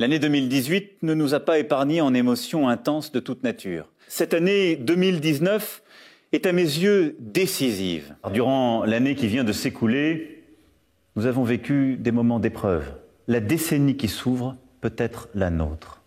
L'année 2018 ne nous a pas épargnés en émotions intenses de toute nature. Cette année 2019 est à mes yeux décisive. Durant l'année qui vient de s'écouler, nous avons vécu des moments d'épreuve. La décennie qui s'ouvre peut être la nôtre.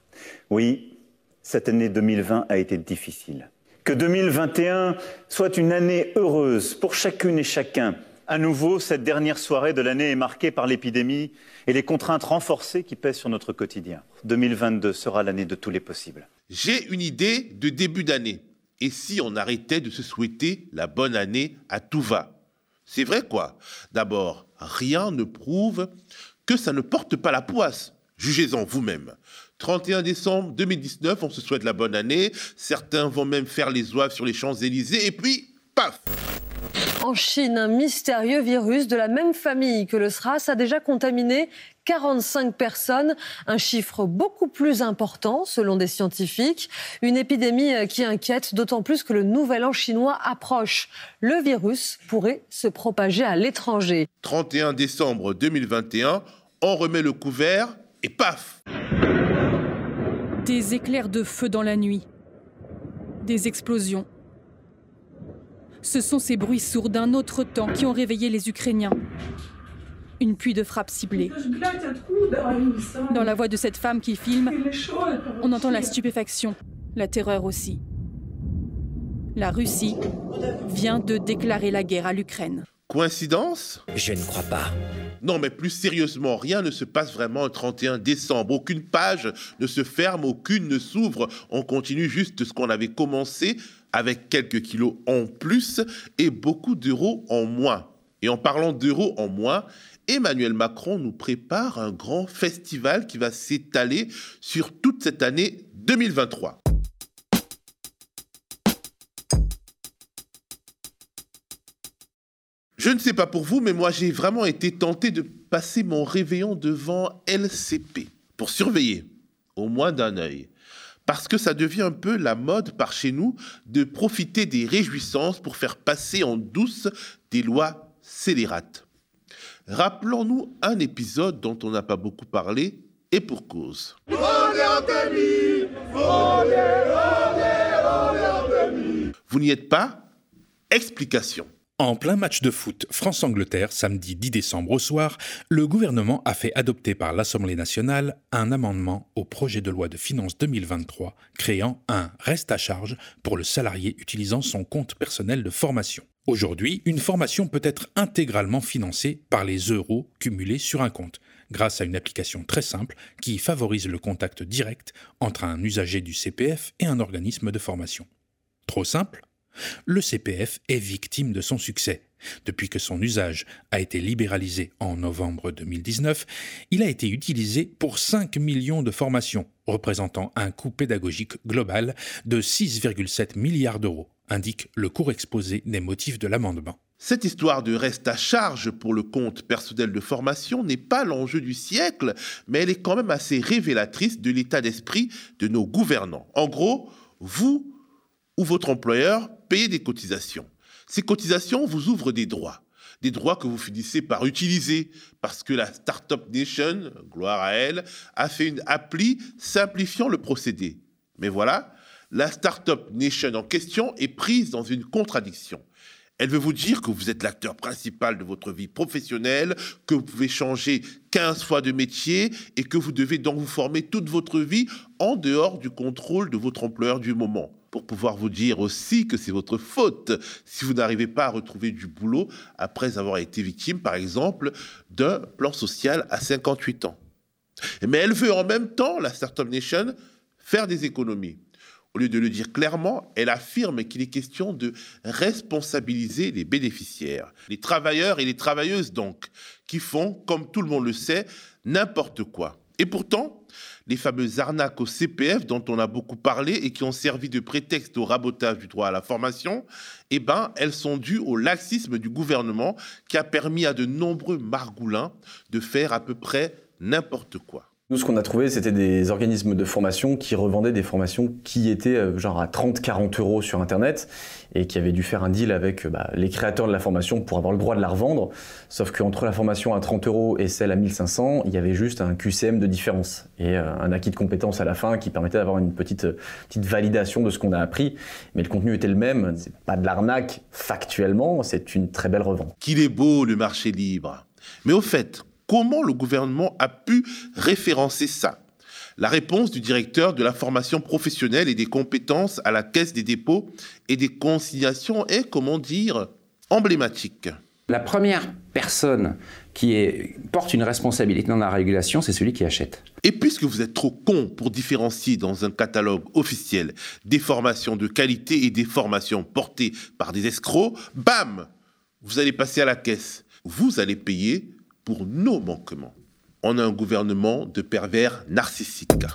Oui, cette année 2020 a été difficile. Que 2021 soit une année heureuse pour chacune et chacun. À nouveau, cette dernière soirée de l'année est marquée par l'épidémie et les contraintes renforcées qui pèsent sur notre quotidien. 2022 sera l'année de tous les possibles. J'ai une idée de début d'année. Et si on arrêtait de se souhaiter la bonne année à tout va? C'est vrai quoi? D'abord, rien ne prouve que ça ne porte pas la poisse. Jugez-en vous-même. 31 décembre 2019, on se souhaite la bonne année. Certains vont même faire les oeufs sur les Champs-Élysées. Et puis, paf En Chine, un mystérieux virus de la même famille que le SRAS a déjà contaminé 45 personnes, un chiffre beaucoup plus important selon des scientifiques. Une épidémie qui inquiète, d'autant plus que le nouvel an chinois approche. Le virus pourrait se propager à l'étranger. 31 décembre 2021, on remet le couvert et paf Des éclairs de feu dans la nuit. Des explosions. Ce sont ces bruits sourds d'un autre temps qui ont réveillé les Ukrainiens. Une pluie de frappes ciblées. Dans la voix de cette femme qui filme, on entend la stupéfaction, la terreur aussi. La Russie vient de déclarer la guerre à l'Ukraine. Coïncidence? Je ne crois pas. Non, mais plus sérieusement, rien ne se passe vraiment le 31 décembre. Aucune page ne se ferme, aucune ne s'ouvre. On continue juste ce qu'on avait commencé avec quelques kilos en plus et beaucoup d'euros en moins. Et en parlant d'euros en moins, Emmanuel Macron nous prépare un grand festival qui va s'étaler sur toute cette année 2023. Je ne sais pas pour vous, mais moi j'ai vraiment été tenté de passer mon réveillon devant LCP pour surveiller, au moins d'un œil. Parce que ça devient un peu la mode par chez nous de profiter des réjouissances pour faire passer en douce des lois scélérates. Rappelons-nous un épisode dont on n'a pas beaucoup parlé et pour cause. Vous n'y êtes pas? Explication. En plein match de foot France-Angleterre, samedi 10 décembre au soir, le gouvernement a fait adopter par l'Assemblée nationale un amendement au projet de loi de finances 2023 créant un reste à charge pour le salarié utilisant son compte personnel de formation. Aujourd'hui, une formation peut être intégralement financée par les euros cumulés sur un compte, grâce à une application très simple qui favorise le contact direct entre un usager du CPF et un organisme de formation. Trop simple? Le CPF est victime de son succès. Depuis que son usage a été libéralisé en novembre 2019, il a été utilisé pour 5 millions de formations, représentant un coût pédagogique global de 6,7 milliards d'euros, indique le cours exposé des motifs de l'amendement. Cette histoire de reste à charge pour le compte personnel de formation n'est pas l'enjeu du siècle, mais elle est quand même assez révélatrice de l'état d'esprit de nos gouvernants. En gros, vous ou votre employeur payez des cotisations. Ces cotisations vous ouvrent des droits. Des droits que vous finissez par utiliser parce que la Startup Nation, gloire à elle, a fait une appli simplifiant le procédé. Mais voilà, la Startup Nation en question est prise dans une contradiction. Elle veut vous dire que vous êtes l'acteur principal de votre vie professionnelle, que vous pouvez changer 15 fois de métier et que vous devez donc vous former toute votre vie en dehors du contrôle de votre employeur du moment pour pouvoir vous dire aussi que c'est votre faute si vous n'arrivez pas à retrouver du boulot après avoir été victime, par exemple, d'un plan social à 58 ans. Mais elle veut en même temps, la Startup Nation, faire des économies. Au lieu de le dire clairement, elle affirme qu'il est question de responsabiliser les bénéficiaires, les travailleurs et les travailleuses donc, qui font, comme tout le monde le sait, n'importe quoi. Et pourtant, les fameuses arnaques au CPF dont on a beaucoup parlé et qui ont servi de prétexte au rabotage du droit à la formation, eh ben, elles sont dues au laxisme du gouvernement qui a permis à de nombreux margoulins de faire à peu près n'importe quoi. Nous, ce qu'on a trouvé, c'était des organismes de formation qui revendaient des formations qui étaient euh, genre à 30-40 euros sur Internet et qui avaient dû faire un deal avec euh, bah, les créateurs de la formation pour avoir le droit de la revendre. Sauf qu'entre la formation à 30 euros et celle à 1500, il y avait juste un QCM de différence et euh, un acquis de compétences à la fin qui permettait d'avoir une petite, petite validation de ce qu'on a appris. Mais le contenu était le même. C'est pas de l'arnaque factuellement, c'est une très belle revente. Qu'il est beau le marché libre. Mais au fait, Comment le gouvernement a pu référencer ça La réponse du directeur de la formation professionnelle et des compétences à la Caisse des dépôts et des consignations est, comment dire, emblématique. La première personne qui porte une responsabilité dans la régulation, c'est celui qui achète. Et puisque vous êtes trop con pour différencier dans un catalogue officiel des formations de qualité et des formations portées par des escrocs, bam Vous allez passer à la caisse. Vous allez payer pour nos manquements. On a un gouvernement de pervers narcissiques.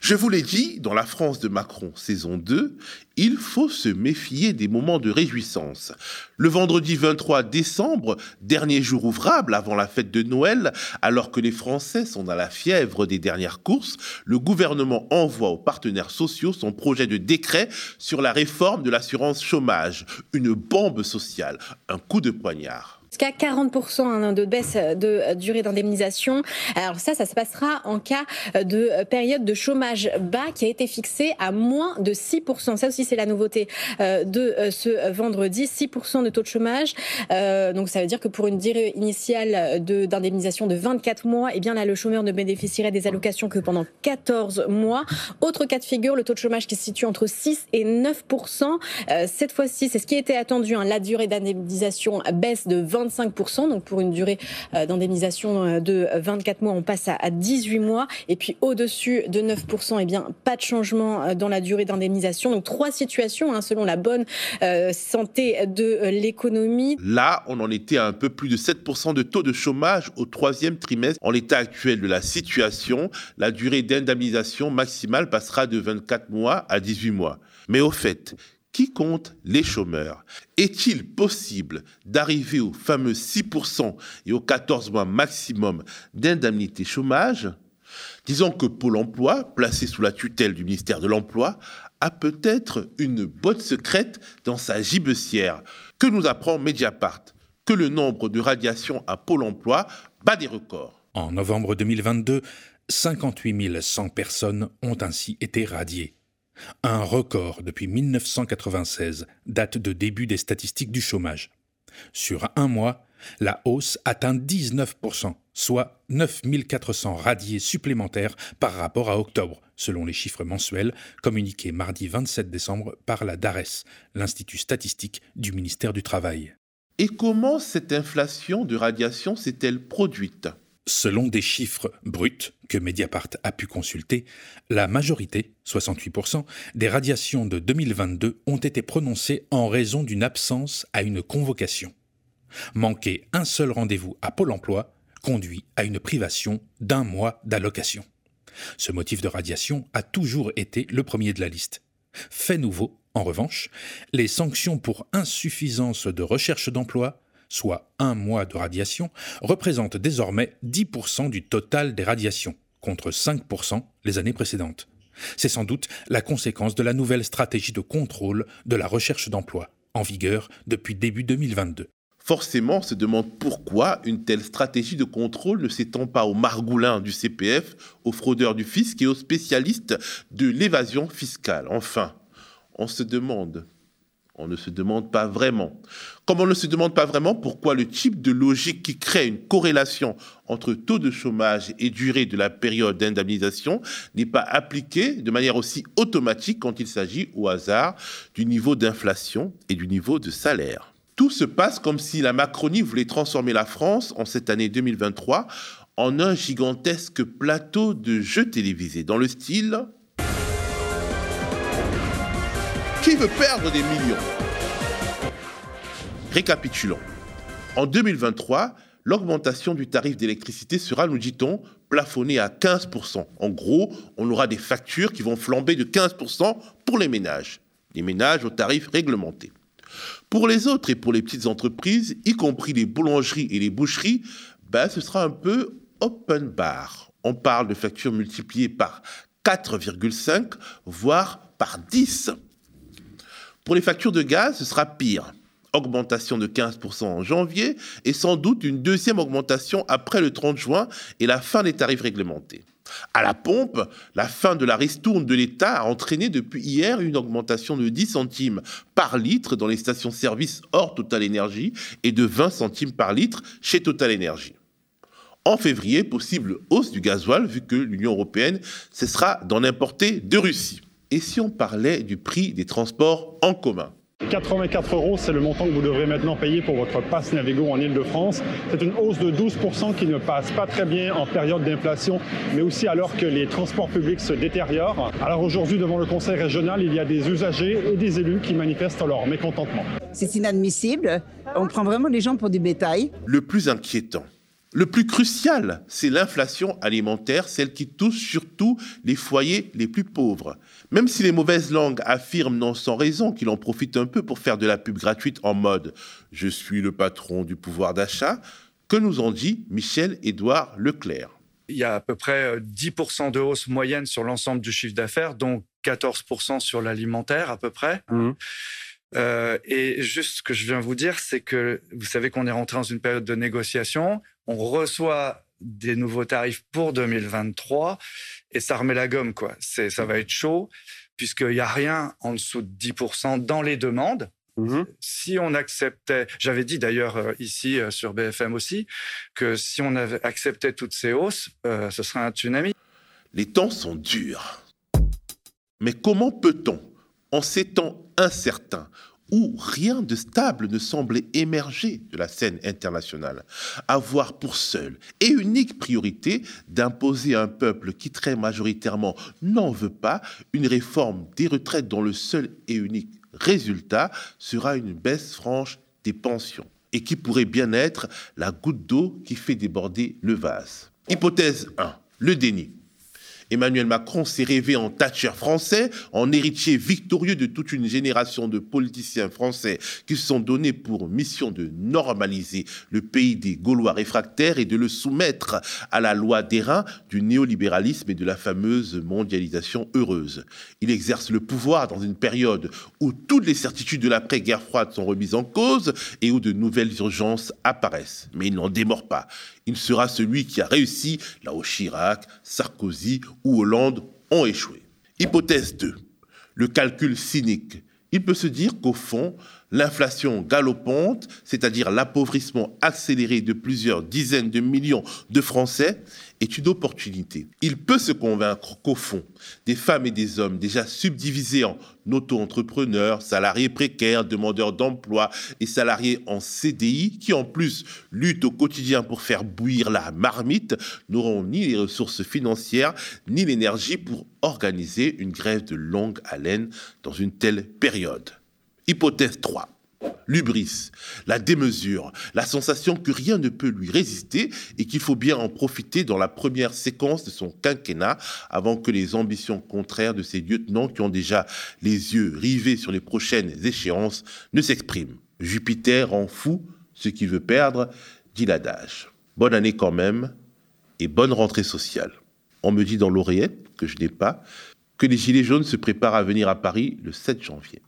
Je vous l'ai dit, dans la France de Macron saison 2, il faut se méfier des moments de réjouissance. Le vendredi 23 décembre, dernier jour ouvrable avant la fête de Noël, alors que les Français sont dans la fièvre des dernières courses, le gouvernement envoie aux partenaires sociaux son projet de décret sur la réforme de l'assurance chômage, une bombe sociale, un coup de poignard jusqu'à 40% hein, de baisse de durée d'indemnisation. Alors ça, ça se passera en cas de période de chômage bas qui a été fixée à moins de 6%. Ça aussi, c'est la nouveauté euh, de euh, ce vendredi, 6% de taux de chômage. Euh, donc ça veut dire que pour une durée initiale d'indemnisation de, 24 mois, eh bien là, le chômeur ne bénéficierait des allocations que pendant 14 mois. Autre cas de figure, le taux de chômage qui se situe entre 6 et 9%. cette fois-ci, c'est ce qui était attendu. Hein, la durée d'indemnisation baisse de 20 25%. Donc pour une durée euh, d'indemnisation euh, de 24 mois, on passe à 18 mois. Et puis au-dessus de 9%, eh bien pas de changement euh, dans la durée d'indemnisation. Donc trois situations hein, selon la bonne santé de l'économie. Là, on en était à un peu plus de 7% de taux de chômage au troisième trimestre. En l'état actuel de la situation, la durée d'indemnisation maximale passera de 24 mois à 18 mois. Mais au fait, qui compte les chômeurs? Est-il possible d'arriver aux fameux 6% et aux 14 mois maximum d'indemnité chômage? Disons que Pôle Emploi, placé sous la tutelle du ministère de l'Emploi, a peut-être une botte secrète dans sa gibecière. Que nous apprend Mediapart? Que le nombre de radiations à Pôle Emploi bat des records. En novembre 2022, 58 100 personnes ont ainsi été radiées. Un record depuis 1996 date de début des statistiques du chômage. Sur un mois, la hausse atteint 19%, soit 9400 radiés supplémentaires par rapport à octobre, selon les chiffres mensuels communiqués mardi 27 décembre par la DARES, l'Institut statistique du ministère du Travail. Et comment cette inflation de radiation s'est-elle produite? Selon des chiffres bruts que Mediapart a pu consulter, la majorité, 68%, des radiations de 2022 ont été prononcées en raison d'une absence à une convocation. Manquer un seul rendez-vous à Pôle emploi conduit à une privation d'un mois d'allocation. Ce motif de radiation a toujours été le premier de la liste. Fait nouveau, en revanche, les sanctions pour insuffisance de recherche d'emploi soit un mois de radiation, représente désormais 10% du total des radiations, contre 5% les années précédentes. C'est sans doute la conséquence de la nouvelle stratégie de contrôle de la recherche d'emploi, en vigueur depuis début 2022. Forcément, on se demande pourquoi une telle stratégie de contrôle ne s'étend pas aux margoulins du CPF, aux fraudeurs du fisc et aux spécialistes de l'évasion fiscale. Enfin, on se demande on ne se demande pas vraiment. Comme on ne se demande pas vraiment pourquoi le type de logique qui crée une corrélation entre taux de chômage et durée de la période d'indemnisation n'est pas appliqué de manière aussi automatique quand il s'agit au hasard du niveau d'inflation et du niveau de salaire. Tout se passe comme si la Macronie voulait transformer la France en cette année 2023 en un gigantesque plateau de jeux télévisés dans le style qui veut perdre des millions? Récapitulons. En 2023, l'augmentation du tarif d'électricité sera, nous dit-on, plafonnée à 15%. En gros, on aura des factures qui vont flamber de 15% pour les ménages. Les ménages au tarif réglementé. Pour les autres et pour les petites entreprises, y compris les boulangeries et les boucheries, ben, ce sera un peu open bar. On parle de factures multipliées par 4,5, voire par 10. Pour les factures de gaz, ce sera pire. Augmentation de 15% en janvier et sans doute une deuxième augmentation après le 30 juin et la fin des tarifs réglementés. À la pompe, la fin de la ristourne de l'État a entraîné depuis hier une augmentation de 10 centimes par litre dans les stations-service hors Total Énergie et de 20 centimes par litre chez Total Énergie. En février, possible hausse du gasoil vu que l'Union européenne cessera d'en importer de Russie. Et si on parlait du prix des transports en commun 84 euros, c'est le montant que vous devrez maintenant payer pour votre passe Navigo en Ile-de-France. C'est une hausse de 12% qui ne passe pas très bien en période d'inflation, mais aussi alors que les transports publics se détériorent. Alors aujourd'hui, devant le Conseil régional, il y a des usagers et des élus qui manifestent leur mécontentement. C'est inadmissible. On prend vraiment les gens pour du bétail. Le plus inquiétant, le plus crucial, c'est l'inflation alimentaire, celle qui touche surtout les foyers les plus pauvres. Même si les mauvaises langues affirment non sans raison qu'il en profite un peu pour faire de la pub gratuite en mode ⁇ Je suis le patron du pouvoir d'achat ⁇ que nous en dit Michel-Édouard Leclerc Il y a à peu près 10% euh, de hausse moyenne sur l'ensemble du chiffre d'affaires, dont 14% sur l'alimentaire à peu près. Mmh. Euh, et juste ce que je viens vous dire, c'est que vous savez qu'on est rentré dans une période de négociation on reçoit des nouveaux tarifs pour 2023 et ça remet la gomme, quoi. C'est, ça va être chaud puisqu'il n'y a rien en dessous de 10% dans les demandes. Mhm. Si on acceptait, j'avais dit d'ailleurs euh, ici euh, sur BFM aussi, que si on avait accepté toutes ces hausses, euh, ce serait un tsunami. Les temps sont durs. Mais comment peut-on, en ces temps incertains, où rien de stable ne semblait émerger de la scène internationale, avoir pour seule et unique priorité d'imposer à un peuple qui très majoritairement n'en veut pas une réforme des retraites dont le seul et unique résultat sera une baisse franche des pensions et qui pourrait bien être la goutte d'eau qui fait déborder le vase. Hypothèse 1, le déni. Emmanuel Macron s'est rêvé en Thatcher français, en héritier victorieux de toute une génération de politiciens français qui se sont donnés pour mission de normaliser le pays des Gaulois réfractaires et de le soumettre à la loi d'airain du néolibéralisme et de la fameuse mondialisation heureuse. Il exerce le pouvoir dans une période où toutes les certitudes de l'après-guerre froide sont remises en cause et où de nouvelles urgences apparaissent. Mais il n'en démord pas. Il sera celui qui a réussi là où Chirac, Sarkozy ou Hollande ont échoué. Hypothèse 2. Le calcul cynique. Il peut se dire qu'au fond, l'inflation galopante, c'est-à-dire l'appauvrissement accéléré de plusieurs dizaines de millions de Français, est une opportunité. Il peut se convaincre qu'au fond, des femmes et des hommes déjà subdivisés en auto-entrepreneurs, salariés précaires, demandeurs d'emploi et salariés en CDI, qui en plus luttent au quotidien pour faire bouillir la marmite, n'auront ni les ressources financières ni l'énergie pour organiser une grève de longue haleine dans une telle période. Hypothèse 3 l'ubris, la démesure, la sensation que rien ne peut lui résister et qu'il faut bien en profiter dans la première séquence de son quinquennat avant que les ambitions contraires de ses lieutenants qui ont déjà les yeux rivés sur les prochaines échéances ne s'expriment. Jupiter en fou ce qu'il veut perdre, dit l'adage. Bonne année quand même et bonne rentrée sociale. On me dit dans l'oreillette, que je n'ai pas, que les Gilets jaunes se préparent à venir à Paris le 7 janvier.